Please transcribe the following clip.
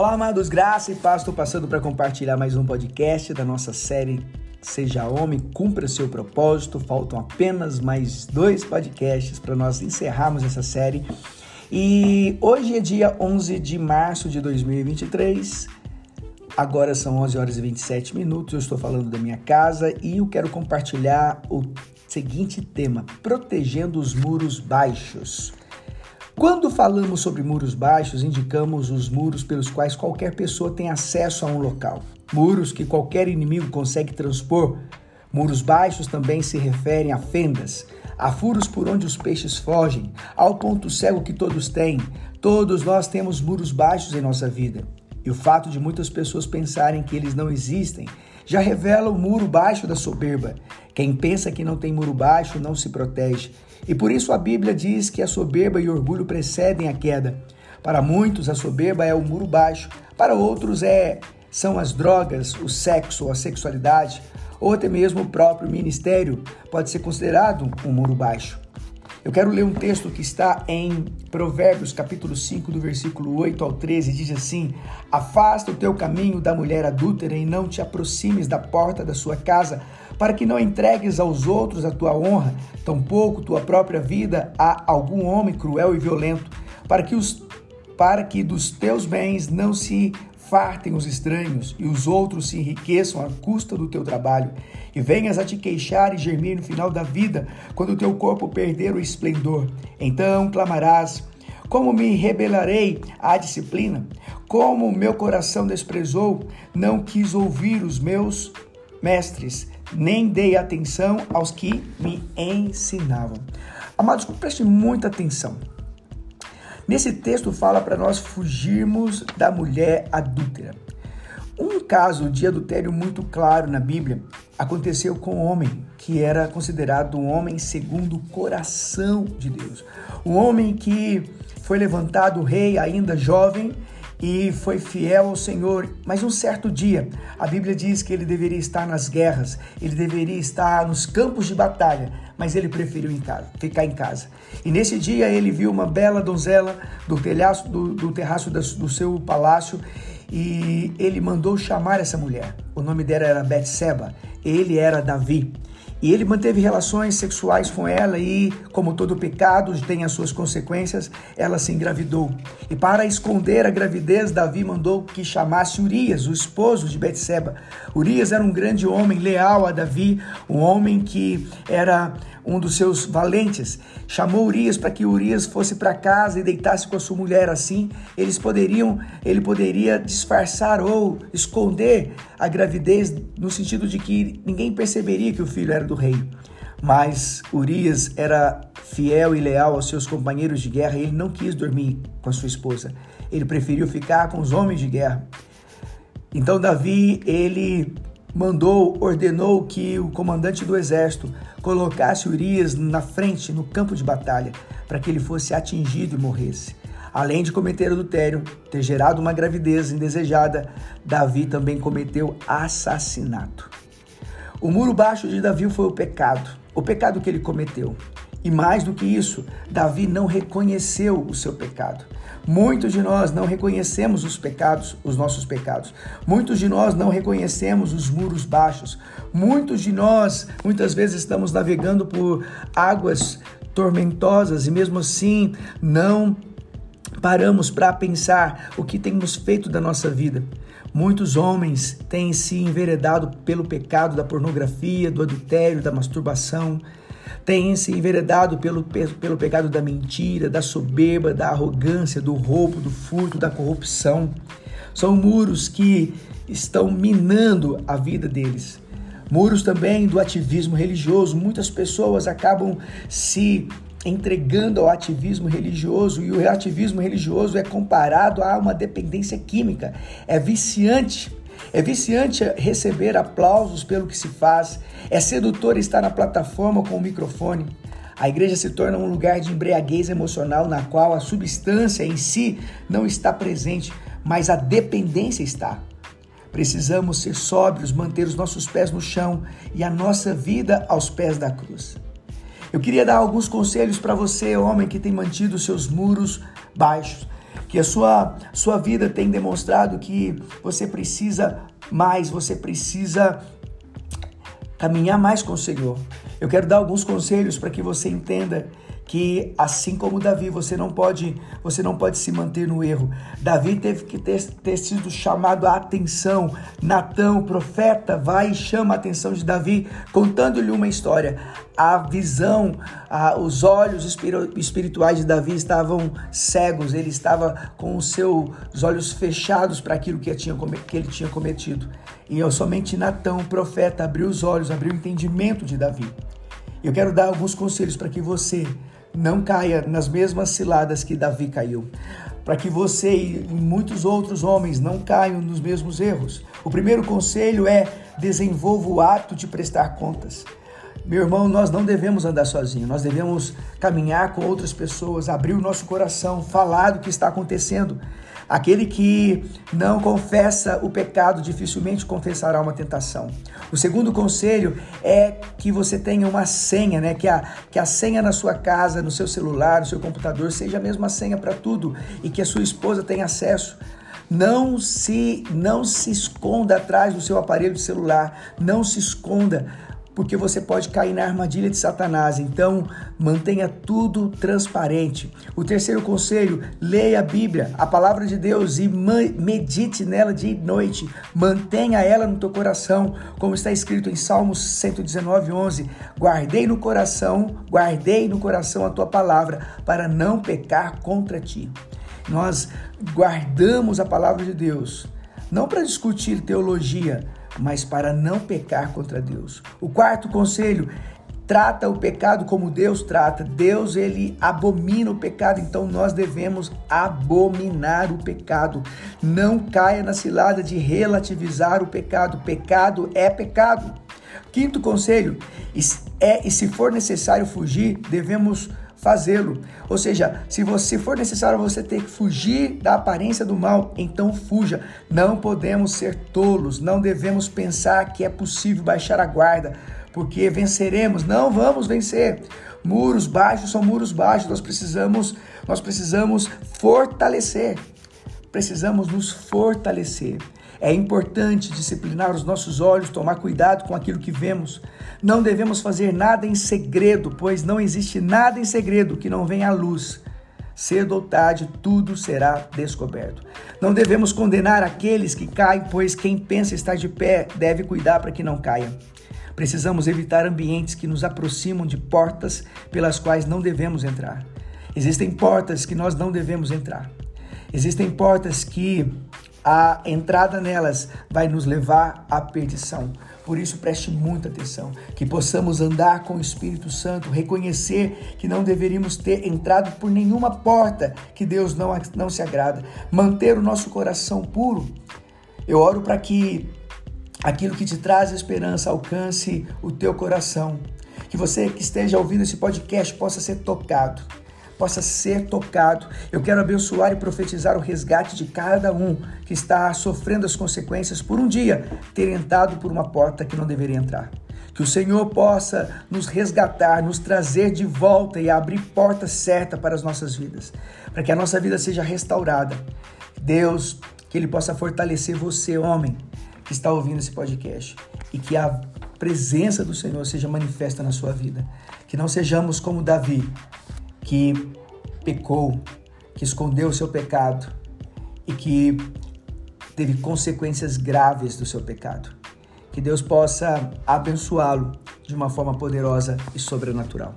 Olá, amados, graça e paz. Estou passando para compartilhar mais um podcast da nossa série Seja Homem, Cumpra Seu Propósito. Faltam apenas mais dois podcasts para nós encerrarmos essa série. E hoje é dia 11 de março de 2023. Agora são 11 horas e 27 minutos. Eu estou falando da minha casa e eu quero compartilhar o seguinte tema: protegendo os muros baixos. Quando falamos sobre muros baixos, indicamos os muros pelos quais qualquer pessoa tem acesso a um local. Muros que qualquer inimigo consegue transpor. Muros baixos também se referem a fendas, a furos por onde os peixes fogem, ao ponto cego que todos têm. Todos nós temos muros baixos em nossa vida. E o fato de muitas pessoas pensarem que eles não existem já revela o muro baixo da soberba. Quem pensa que não tem muro baixo não se protege. E por isso a Bíblia diz que a soberba e o orgulho precedem a queda. Para muitos, a soberba é o muro baixo, para outros é são as drogas, o sexo, a sexualidade, ou até mesmo o próprio ministério pode ser considerado um muro baixo. Eu quero ler um texto que está em Provérbios, capítulo 5, do versículo 8 ao 13, diz assim: Afasta o teu caminho da mulher adúltera e não te aproximes da porta da sua casa, para que não entregues aos outros a tua honra, tampouco tua própria vida a algum homem cruel e violento, para que os para que dos teus bens não se fartem os estranhos e os outros se enriqueçam à custa do teu trabalho, e venhas a te queixar e germir no final da vida, quando o teu corpo perder o esplendor. Então clamarás: Como me rebelarei à disciplina? Como meu coração desprezou, não quis ouvir os meus mestres, nem dei atenção aos que me ensinavam. Amados, preste muita atenção. Nesse texto fala para nós fugirmos da mulher adúltera. Um caso de adultério muito claro na Bíblia aconteceu com um homem que era considerado um homem segundo o coração de Deus. Um homem que foi levantado rei ainda jovem e foi fiel ao Senhor. Mas um certo dia, a Bíblia diz que ele deveria estar nas guerras, ele deveria estar nos campos de batalha, mas ele preferiu em casa, ficar em casa. E nesse dia ele viu uma bela donzela do, telhaço, do, do terraço do, seu palácio e ele mandou chamar essa mulher. O nome dela era Betseba, ele era Davi. E ele manteve relações sexuais com ela e, como todo pecado tem as suas consequências, ela se engravidou. E para esconder a gravidez, Davi mandou que chamasse Urias, o esposo de Betseba. Urias era um grande homem leal a Davi, um homem que era um dos seus valentes, chamou Urias para que Urias fosse para casa e deitasse com a sua mulher. Assim, eles poderiam, ele poderia disfarçar ou esconder a gravidez no sentido de que ninguém perceberia que o filho era do rei. Mas Urias era fiel e leal aos seus companheiros de guerra e ele não quis dormir com a sua esposa. Ele preferiu ficar com os homens de guerra. Então Davi, ele mandou, ordenou que o comandante do exército colocasse Urias na frente, no campo de batalha, para que ele fosse atingido e morresse. Além de cometer adultério, ter gerado uma gravidez indesejada, Davi também cometeu assassinato. O muro baixo de Davi foi o pecado, o pecado que ele cometeu. E mais do que isso, Davi não reconheceu o seu pecado. Muitos de nós não reconhecemos os pecados, os nossos pecados. Muitos de nós não reconhecemos os muros baixos. Muitos de nós, muitas vezes, estamos navegando por águas tormentosas e mesmo assim não paramos para pensar o que temos feito da nossa vida. Muitos homens têm se enveredado pelo pecado da pornografia, do adultério, da masturbação têm se enveredado pelo, pelo pecado da mentira, da soberba, da arrogância, do roubo, do furto, da corrupção. São muros que estão minando a vida deles. Muros também do ativismo religioso. Muitas pessoas acabam se entregando ao ativismo religioso e o ativismo religioso é comparado a uma dependência química. É viciante é viciante receber aplausos pelo que se faz. É sedutor estar na plataforma com o microfone. A igreja se torna um lugar de embriaguez emocional na qual a substância em si não está presente, mas a dependência está. Precisamos ser sóbrios, manter os nossos pés no chão e a nossa vida aos pés da cruz. Eu queria dar alguns conselhos para você, homem que tem mantido seus muros baixos. que a sua, sua vida tem demonstrado que você precisa mais, você precisa caminhar mais com o Senhor. Eu quero dar alguns conselhos para que você entenda que assim como Davi, você não pode, você não pode se manter no erro. Davi teve que ter, ter sido chamado a atenção. Natão, o profeta, vai e chama a atenção de Davi, contando-lhe uma história. A visão, a, os olhos espirituais de Davi estavam cegos, ele estava com os seus olhos fechados para aquilo que, tinha, que ele tinha cometido. E eu, somente Natão, o profeta, abriu os olhos, abriu o entendimento de Davi. Eu quero dar alguns conselhos para que você não caia nas mesmas ciladas que Davi caiu. Para que você e muitos outros homens não caiam nos mesmos erros. O primeiro conselho é desenvolva o hábito de prestar contas. Meu irmão, nós não devemos andar sozinhos, nós devemos caminhar com outras pessoas, abrir o nosso coração, falar do que está acontecendo. Aquele que não confessa o pecado dificilmente confessará uma tentação. O segundo conselho é que você tenha uma senha, né? Que a, que a senha na sua casa, no seu celular, no seu computador, seja a mesma senha para tudo e que a sua esposa tenha acesso. Não se não se esconda atrás do seu aparelho de celular, não se esconda porque você pode cair na armadilha de Satanás. Então, mantenha tudo transparente. O terceiro conselho, leia a Bíblia, a palavra de Deus e medite nela de noite. Mantenha ela no teu coração, como está escrito em Salmos 119, 11. Guardei no coração, guardei no coração a tua palavra, para não pecar contra ti. Nós guardamos a palavra de Deus, não para discutir teologia, mas para não pecar contra Deus. O quarto conselho trata o pecado como Deus trata. Deus ele abomina o pecado, então nós devemos abominar o pecado. Não caia na cilada de relativizar o pecado. Pecado é pecado. Quinto conselho é e se for necessário fugir, devemos fazê-lo. Ou seja, se você for necessário você ter que fugir da aparência do mal, então fuja. Não podemos ser tolos, não devemos pensar que é possível baixar a guarda, porque venceremos. Não vamos vencer. Muros baixos são muros baixos. Nós precisamos, nós precisamos fortalecer. Precisamos nos fortalecer. É importante disciplinar os nossos olhos, tomar cuidado com aquilo que vemos. Não devemos fazer nada em segredo, pois não existe nada em segredo que não venha à luz. Cedo ou tarde, tudo será descoberto. Não devemos condenar aqueles que caem, pois quem pensa estar de pé deve cuidar para que não caia. Precisamos evitar ambientes que nos aproximam de portas pelas quais não devemos entrar. Existem portas que nós não devemos entrar. Existem portas que a entrada nelas vai nos levar à perdição. Por isso, preste muita atenção, que possamos andar com o Espírito Santo, reconhecer que não deveríamos ter entrado por nenhuma porta que Deus não, não se agrada, manter o nosso coração puro. Eu oro para que aquilo que te traz esperança alcance o teu coração, que você que esteja ouvindo esse podcast possa ser tocado possa ser tocado. Eu quero abençoar e profetizar o resgate de cada um que está sofrendo as consequências por um dia ter entrado por uma porta que não deveria entrar. Que o Senhor possa nos resgatar, nos trazer de volta e abrir porta certa para as nossas vidas, para que a nossa vida seja restaurada. Deus, que Ele possa fortalecer você, homem, que está ouvindo esse podcast, e que a presença do Senhor seja manifesta na sua vida. Que não sejamos como Davi, que pecou, que escondeu o seu pecado e que teve consequências graves do seu pecado. Que Deus possa abençoá-lo de uma forma poderosa e sobrenatural.